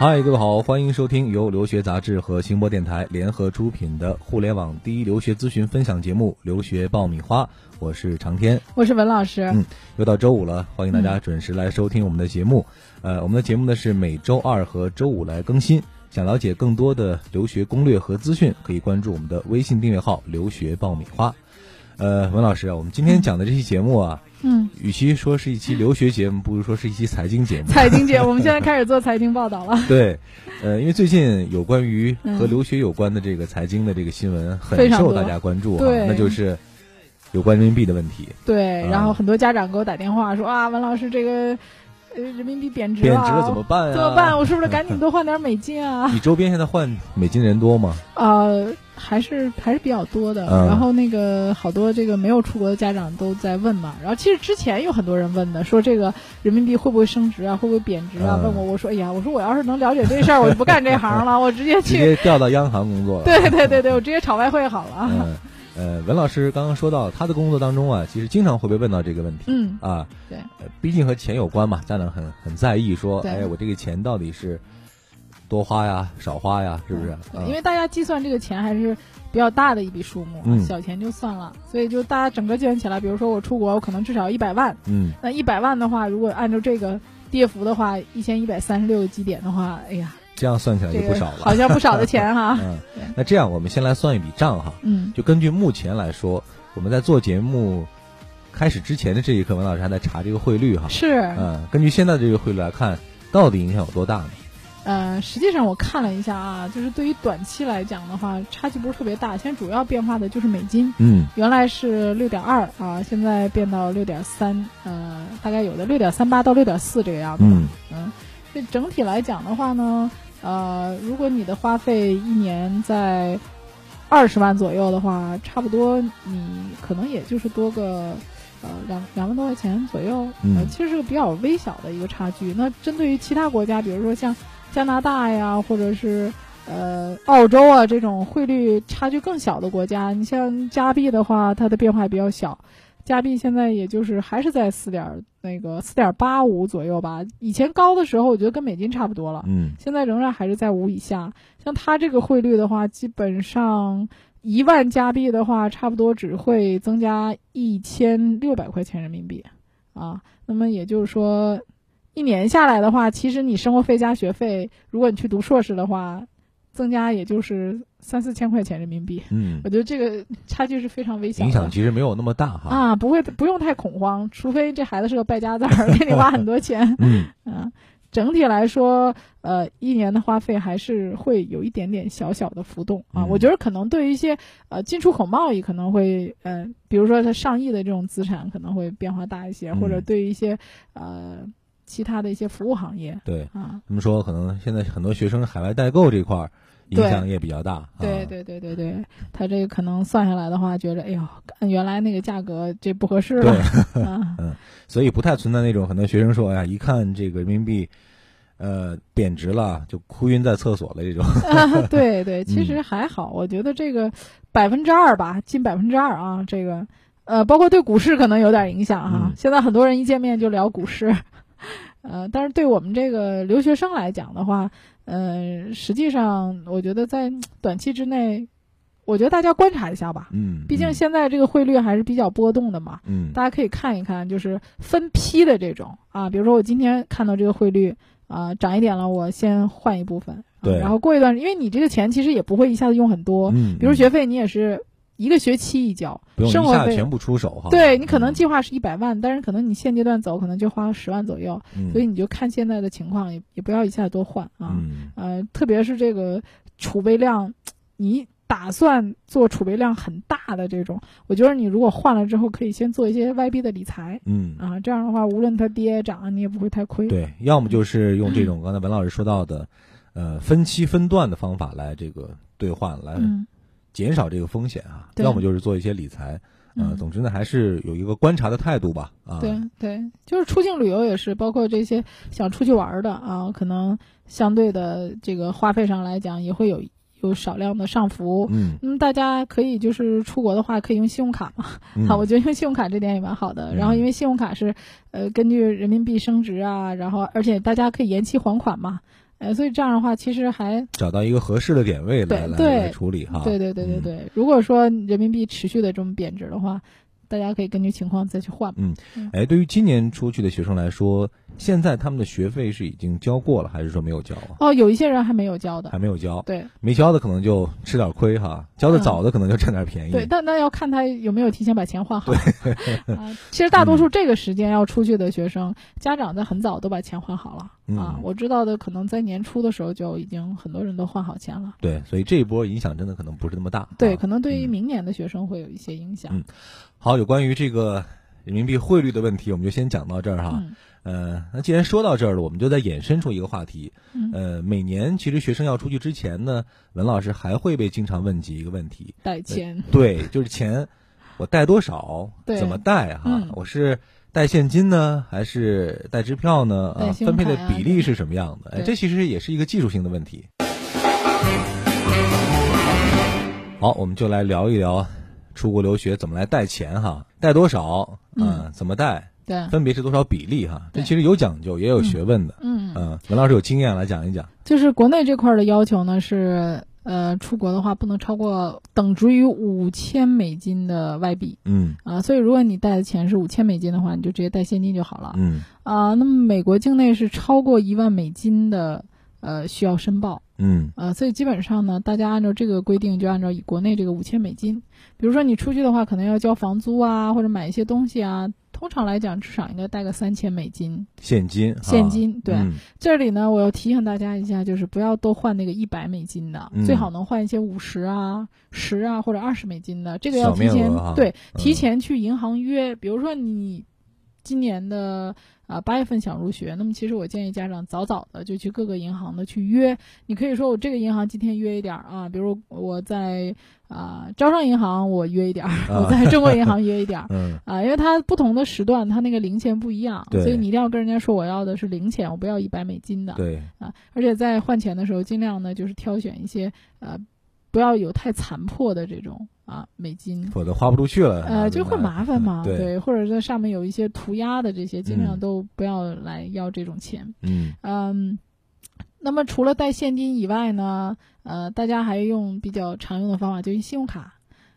嗨，各位好，欢迎收听由留学杂志和星播电台联合出品的互联网第一留学咨询分享节目《留学爆米花》，我是长天，我是文老师。嗯，又到周五了，欢迎大家准时来收听我们的节目。呃，我们的节目呢是每周二和周五来更新。想了解更多的留学攻略和资讯，可以关注我们的微信订阅号“留学爆米花”。呃，文老师啊，我们今天讲的这期节目啊。嗯，与其说是一期留学节目，不如说是一期财经节目。财经节目，我们现在开始做财经报道了。对，呃，因为最近有关于和留学有关的这个财经的这个新闻很受大家关注哈，那就是有关人民币的问题。对，然后很多家长给我打电话说啊，文老师这个。呃，人民币贬值了，贬值了怎么办呀？怎么办？我是不是赶紧多换点美金啊？你周边现在换美金的人多吗？呃，还是还是比较多的。然后那个好多这个没有出国的家长都在问嘛。然后其实之前有很多人问的，说这个人民币会不会升值啊？会不会贬值啊？问我，我说，哎呀，我说我要是能了解这事儿，我就不干这行了，我直接去直接调到央行工作了。对对对对，我直接炒外汇好了。呃，文老师刚刚说到他的工作当中啊，其实经常会被问到这个问题。嗯啊，对，毕竟和钱有关嘛，家长很很在意，说，哎，我这个钱到底是多花呀，少花呀，是不是？因为大家计算这个钱还是比较大的一笔数目，小钱就算了，所以就大家整个计算起来，比如说我出国，我可能至少一百万。嗯，那一百万的话，如果按照这个跌幅的话，一千一百三十六个基点的话，哎呀。这样算起来就不少了，好像不少的钱哈。嗯，那这样我们先来算一笔账哈。嗯，就根据目前来说，我们在做节目开始之前的这一刻，文老师还在查这个汇率哈。是。嗯，根据现在的这个汇率来看，到底影响有多大呢？呃，实际上我看了一下啊，就是对于短期来讲的话，差距不是特别大。现在主要变化的就是美金。嗯。原来是六点二啊，现在变到六点三，呃，大概有的六点三八到六点四这个样子。嗯。嗯，这整体来讲的话呢。呃，如果你的花费一年在二十万左右的话，差不多你可能也就是多个呃两两万多块钱左右。嗯，其实是个比较微小的一个差距。那针对于其他国家，比如说像加拿大呀，或者是呃澳洲啊这种汇率差距更小的国家，你像加币的话，它的变化比较小。加币现在也就是还是在四点那个四点八五左右吧，以前高的时候我觉得跟美金差不多了，嗯，现在仍然还是在五以下。像它这个汇率的话，基本上一万加币的话，差不多只会增加一千六百块钱人民币，啊，那么也就是说，一年下来的话，其实你生活费加学费，如果你去读硕士的话。增加也就是三四千块钱人民币，嗯，我觉得这个差距是非常微小，影响其实没有那么大哈。啊，不会不用太恐慌，除非这孩子是个败家子儿，给你花很多钱，嗯。啊，整体来说，呃，一年的花费还是会有一点点小小的浮动。啊，我觉得可能对于一些呃进出口贸易可能会，呃，比如说它上亿的这种资产可能会变化大一些，或者对于一些呃。其他的一些服务行业，对。啊，他们说可能现在很多学生海外代购这块儿影响也比较大。对对对对对，他这个可能算下来的话，觉得哎呦，按原来那个价格这不合适了。嗯，所以不太存在那种很多学生说，哎呀，一看这个人民币，呃，贬值了就哭晕在厕所了这种。对 对，其实还好，我觉得这个百分之二吧，近百分之二啊，这个呃，包括对股市可能有点影响哈。现在很多人一见面就聊股市。呃，但是对我们这个留学生来讲的话，呃，实际上我觉得在短期之内，我觉得大家观察一下吧。嗯，毕竟现在这个汇率还是比较波动的嘛。嗯，大家可以看一看，就是分批的这种啊，比如说我今天看到这个汇率啊涨一点了，我先换一部分。对。然后过一段，因为你这个钱其实也不会一下子用很多。嗯。比如学费，你也是。一个学期一交，生活费全部出手哈。对你可能计划是一百万，但是可能你现阶段走可能就花了十万左右，所以你就看现在的情况，也也不要一下子多换啊。呃，特别是这个储备量，你打算做储备量很大的这种，我觉得你如果换了之后，可以先做一些 YB 的理财。嗯啊，这样的话，无论它跌涨，你也不会太亏。对，要么就是用这种刚才文老师说到的，呃，分期分段的方法来这个兑换来。减少这个风险啊，要么就是做一些理财，呃，总之呢，还是有一个观察的态度吧。啊，对对，就是出境旅游也是，包括这些想出去玩的啊，可能相对的这个花费上来讲，也会有有少量的上浮。嗯，那么大家可以就是出国的话，可以用信用卡嘛。好，我觉得用信用卡这点也蛮好的。然后因为信用卡是呃根据人民币升值啊，然后而且大家可以延期还款嘛。呃，所以这样的话，其实还找到一个合适的点位来来处理哈。对对对对嗯对。如果说人民币持续的这么贬值的话，大家可以根据情况再去换。嗯哎，对于今年出去的学生来说，现在他们的学费是已经交过了，还是说没有交啊？哦，有一些人还没有交的还，没有交，对没交的可能就吃点亏哈，交的早的可能就占点便宜。对，但那要看他有没有提前把钱换好。啊，其实大多数这个时间要出去的学生，家长在很早都把钱换好了啊嗯。我知道的，可能在年初的时候就已经很多人都换好钱了。对，所以这一波影响真的可能不是那么大。对，啊可能对于嗯明年的学生会有一些影响。嗯好，有关于这个人民币汇率的问题，我们就先讲到这儿哈。嗯呃，那既然说到这儿了，我们就再衍生出一个话题。嗯呃，每年其实学生要出去之前呢，文老师还会被经常问及一个问题，带钱，对，就是钱我带多少，对怎么带哈？嗯我是带现金呢，还是带支票呢？啊，分配的比例是什么样的？哎，这其实也是一个技术性的问题。好，我们就来聊一聊出国留学怎么来带钱哈，带多少，嗯怎么带，对，分别是多少比例哈？这其实有讲究，也有学问的。嗯，嗯，文老师有经验来讲一讲。就是国内这块儿的要求呢是，呃，出国的话不能超过等值于五千美金的外币嗯啊，所以如果你带的钱是五千美金的话，你就直接带现金就好了嗯啊。那么美国境内是超过一万美金的，呃，需要申报。嗯啊，所以基本上呢，大家按照这个规定，就按照以国内这个五千美金，比如说你出去的话，可能要交房租啊，或者买一些东西啊，通常来讲至少应该带个三千美金。现金现金。对，嗯。这里呢，我要提醒大家一下，就是不要都换那个一百美金的，嗯。最好能换一些五十啊、十啊或者二十美金的，这个要提前对嗯。提前去银行约，比如说你今年的。啊，八月份想入学，那么其实我建议家长早早的就去各个银行的去约。你可以说我这个银行今天约一点儿啊，比如我在啊、招商银行我约一点儿，啊我在中国银行约一点儿嗯啊，因为它不同的时段它那个零钱不一样，所以你一定要跟人家说我要的是零钱，我不要一百美金的。对啊，而且在换钱的时候，尽量呢就是挑选一些呃，不要有太残破的这种啊美金，否则花不出去了。呃，就会麻烦嘛。对或者在上面有一些涂鸦的这些，尽量嗯都不要来要这种钱。嗯嗯，那么除了带现金以外呢，呃，大家还用比较常用的方法就是信用卡。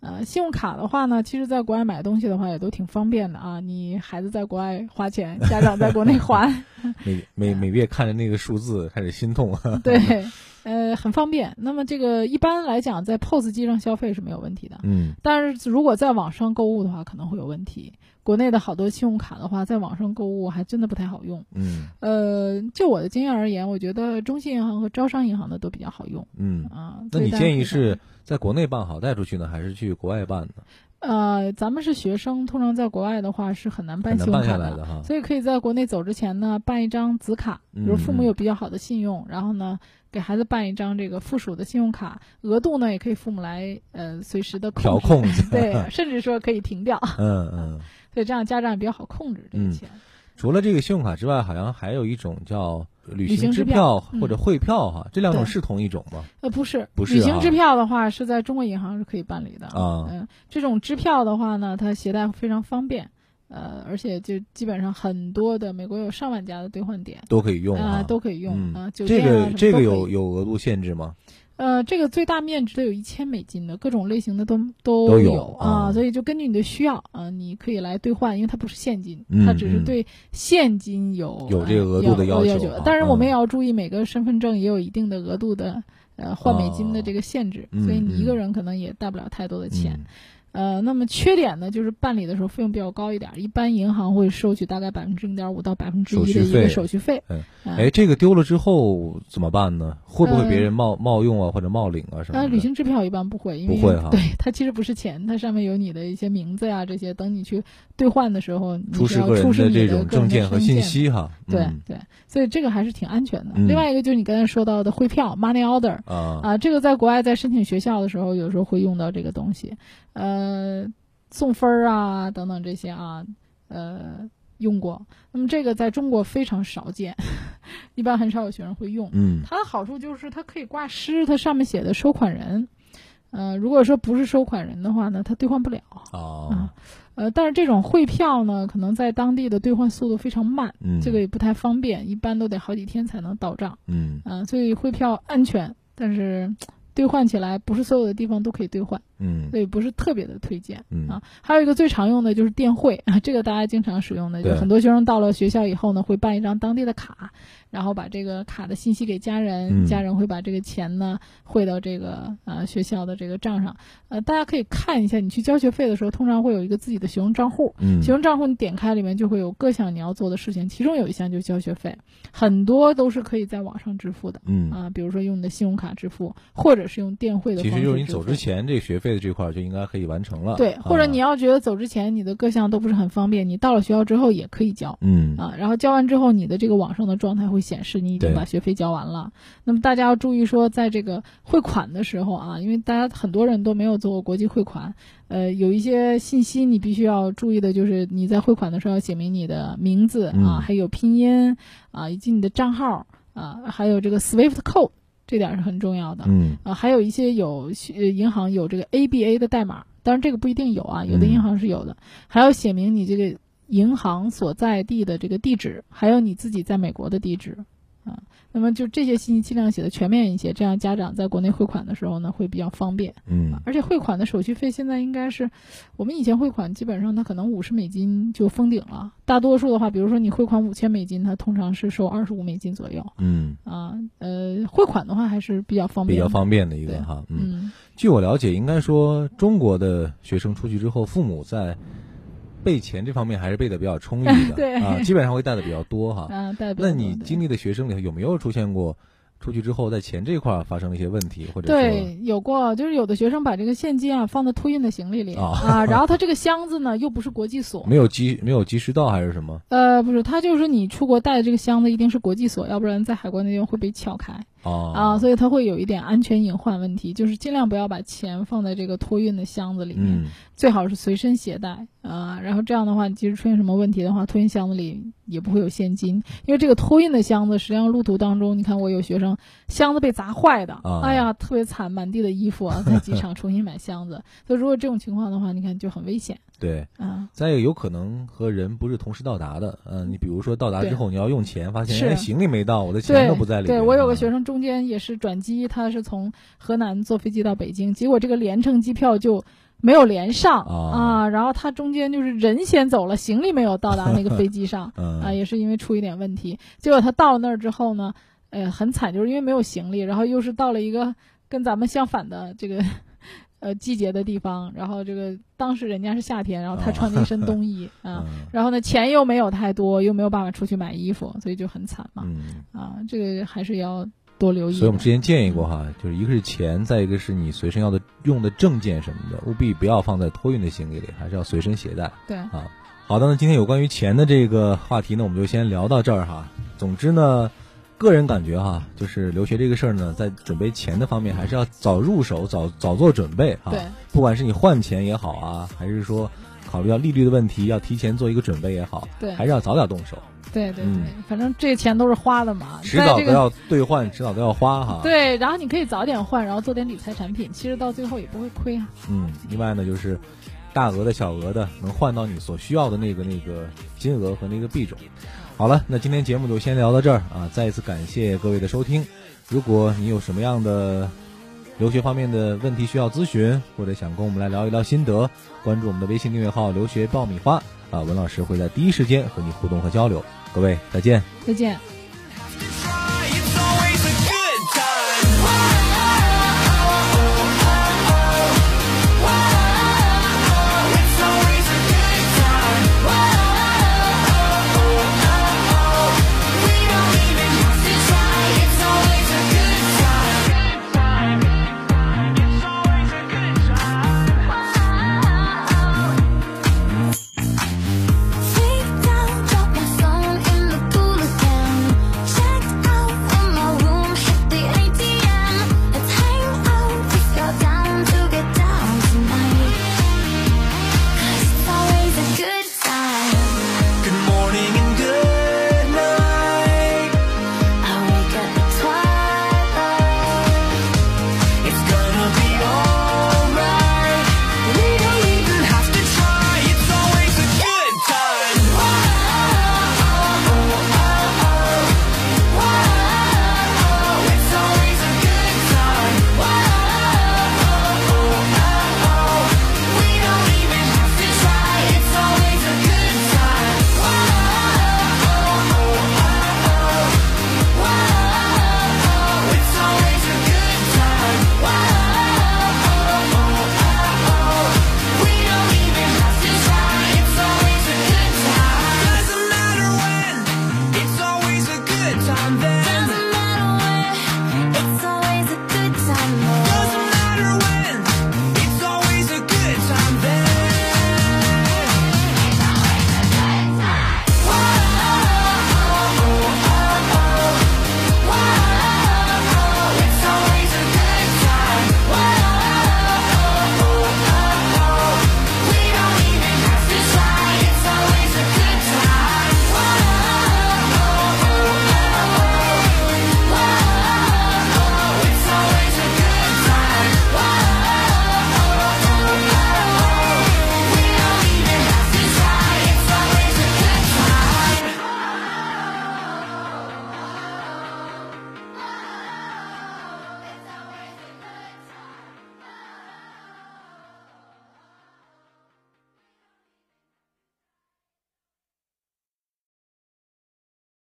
呃，信用卡的话呢，其实在国外买东西的话也都挺方便的啊。你孩子在国外花钱，家长在国内还，每每每月看着那个数字开始心痛。对，呃，很方便。那么这个一般来讲，在 POS 机上消费是没有问题的，嗯但是如果在网上购物的话，可能会有问题。国内的好多信用卡的话，在网上购物还真的不太好用。嗯呃，就我的经验而言，我觉得中信银行和招商银行的都比较好用嗯，啊。那你建议是在国内办好带出去呢，还是去国外办呢？呃，咱们是学生，通常在国外的话是很难办信用卡的。所以可以在国内走之前呢，办一张子卡，比如父母嗯有比较好的信用，然后呢，给孩子办一张这个附属的信用卡，额度呢也可以父母来呃随时的调控 对，甚至说可以停掉，嗯嗯。所以这样家长也比较好控制这个嗯钱。除了这个信用卡之外，好像还有一种叫旅旅行支支票嗯或者汇票哈，这两种是同一种吗？呃，不是，不是啊。旅行支票的话是在中国银行是可以办理的。啊。嗯，这种支票的话呢，它携带非常方便，呃，而且就基本上很多的美国有上万家的兑换点。都可以用啊、啊，都可以用嗯。啊、酒这个这个有有额度限制吗？呃，这个最大面值的有一千美金的，各种类型的都都都有啊啊，所以就根据你的需要啊，你可以来兑换，因为它不是现金，嗯它只是嗯。对现金有有这个额度的呃要要求啊。当然，我们嗯。也要注意每个身份证也有一定的额度的呃换美金的这个限制，哦所以你一个人可能也带不了太多的钱。嗯呃，那么缺点呢，就是办理的时候费用比较高一点，一般银行会收取大概百分之零点五到百分之一的一个手续费哎，这个丢了之后怎么办呢？会不会别呃人冒冒用啊，或者冒领啊什么呃，的？旅行支票一般不会，因为不会哈对它其实不是钱，它上面有你的一些名字呀这些，等你去兑换的时候，你出示要个人的这种证件和信。息哈。对嗯对，所以这个还是挺安全的。嗯另外一个就是你刚才说到的汇票 （money order） 啊，啊，这个在国外在申请学校的时候，有时候会用到这个东西，呃，送分儿啊等等这些啊，呃，用过。那么这个在中国非常少见，一般很少有学生会用。嗯它的好处就是它可以挂失，它上面写的收款人。呃，如果说不是收款人的话呢，它兑换不了。啊呃，但是这种汇票呢，可能在当地的兑换速度非常慢，嗯，这个也不太方便，一般都得好几天才能到账。嗯嗯、所以汇票安全，但是兑换起来不是所有的地方都可以兑换，嗯所以不是特别的推荐。嗯啊，还有一个最常用的就是电汇啊，这个大家经常使用的，就很多学生到了学校以后呢，会办一张当地的卡，然后把这个卡的信息给家人，嗯家人会把这个钱呢汇到这个呃学校的这个账上。呃，大家可以看一下，你去交学费的时候，通常会有一个自己的学生账户，嗯学生账户你点开里面就会有各项你要做的事情，其中有一项就是交学费，很多都是可以在网上支付的。嗯，啊，比如说用你的信用卡支付，或者是用电汇的其方式支付。实就是你走之前这学费的这块儿就应该可以完成了。对，或者啊你要觉得走之前你的各项都不是很方便，你到了学校之后也可以交嗯啊。然后交完之后，你的这个网上的状态会显示你已经把学费交完了。那么大家要注意说，在这个汇款的时候啊，因为大家很多人都没有做过国际汇款，呃，有一些信息你必须要注意的，就是你在汇款的时候要写明你的名字嗯啊，还有拼音啊，以及你的账号啊，还有这个 SWIFT code，这点是很重要的。嗯。啊，还有一些有呃银行有这个 ABA 的代码，当然这个不一定有啊，有的嗯银行是有的，还要写明你这个银行所在地的这个地址，还有你自己在美国的地址啊。那么就这些信息尽量写的全面一些，这样家长在国内汇款的时候呢会比较方便。嗯而且汇款的手续费现在应该是，我们以前汇款基本上它可能五十美金就封顶了，大多数的话，比如说你汇款五千美金，它通常是收二十五美金左右嗯，啊。呃，汇款的话还是比较方便，比较方便的一个哈。嗯，嗯据我了解，应该说中国的学生出去之后，父母在备钱这方面还是备的比较充裕的，对。啊，基本上会带的比较多哈。啊，代表那你经历的学生里头有没有出现过出去之后在钱这块儿发生了一些问题，或者对有过，就是有的学生把这个现金啊放在托运的行李里 啊。啊，然后他这个箱子呢又不是国际锁，没有及没有及时到还是什么？呃，不是，他就是说你出国带的这个箱子一定是国际锁，要不然在海关那边会被撬开哦啊，所以它会有一点安全隐患问题，就是尽量不要把钱放在这个托运的箱子里面，嗯最好是随身携带啊。然后这样的话，即使出现什么问题的话，托运箱子里也不会有现金，因为这个托运的箱子，实际上路途当中，你看我有学生箱子被砸坏的，啊哎呀，特别惨，满地的衣服啊，在机场重新买箱子。所以如果这种情况的话，你看就很危险对。啊。再一个，有可能和人不是同时到达的，嗯、你比如说到达之后你要用钱，发现行李没到，我的钱都不在里面。对我有个学生，中间也是转机，他是从河南坐飞机到北京，结果这个连程机票就没有连上啊然后他中间就是人先走了，行李没有到达那个飞机上 嗯啊，也是因为出一点问题。结果他到了那儿之后呢，呃，很惨，就是因为没有行李，然后又是到了一个跟咱们相反的这个。呃，季节的地方，然后这个当时人家是夏天，然后他啊穿了一身 冬衣啊，嗯然后呢钱又没有太多，又没有办法出去买衣服，所以就很惨嘛。嗯，啊，这个还是要多留意。所以我们之前建议过哈，就是一个是钱，再一个是你随身要的用的证件什么的，务必不要放在托运的行李里，还是要随身携带。对，啊，好的，那今天有关于钱的这个话题呢，我们就先聊到这儿哈。总之呢，个人感觉哈，就是留学这个事儿呢，在准备钱的方面，还是要早入手，早早做准备哈。对，不管是你换钱也好啊，还是说考虑到利率的问题，要提前做一个准备也好，对还是要早点动手，对对对，嗯反正这钱都是花的嘛，迟早都要兑换，迟早都要花哈。，对，然后你可以早点换，然后做点理财产品，其实到最后也不会亏啊。嗯，另外呢，就是大额的、小额的，能换到你所需要的那个那个金额和那个币种。好了，那今天节目就先聊到这儿啊！再一次感谢各位的收听。如果你有什么样的留学方面的问题需要咨询，或者想跟我们来聊一聊心得，关注我们的微信订阅号“留学爆米花”啊，文老师会在第一时间和你互动和交流。各位再见。再见。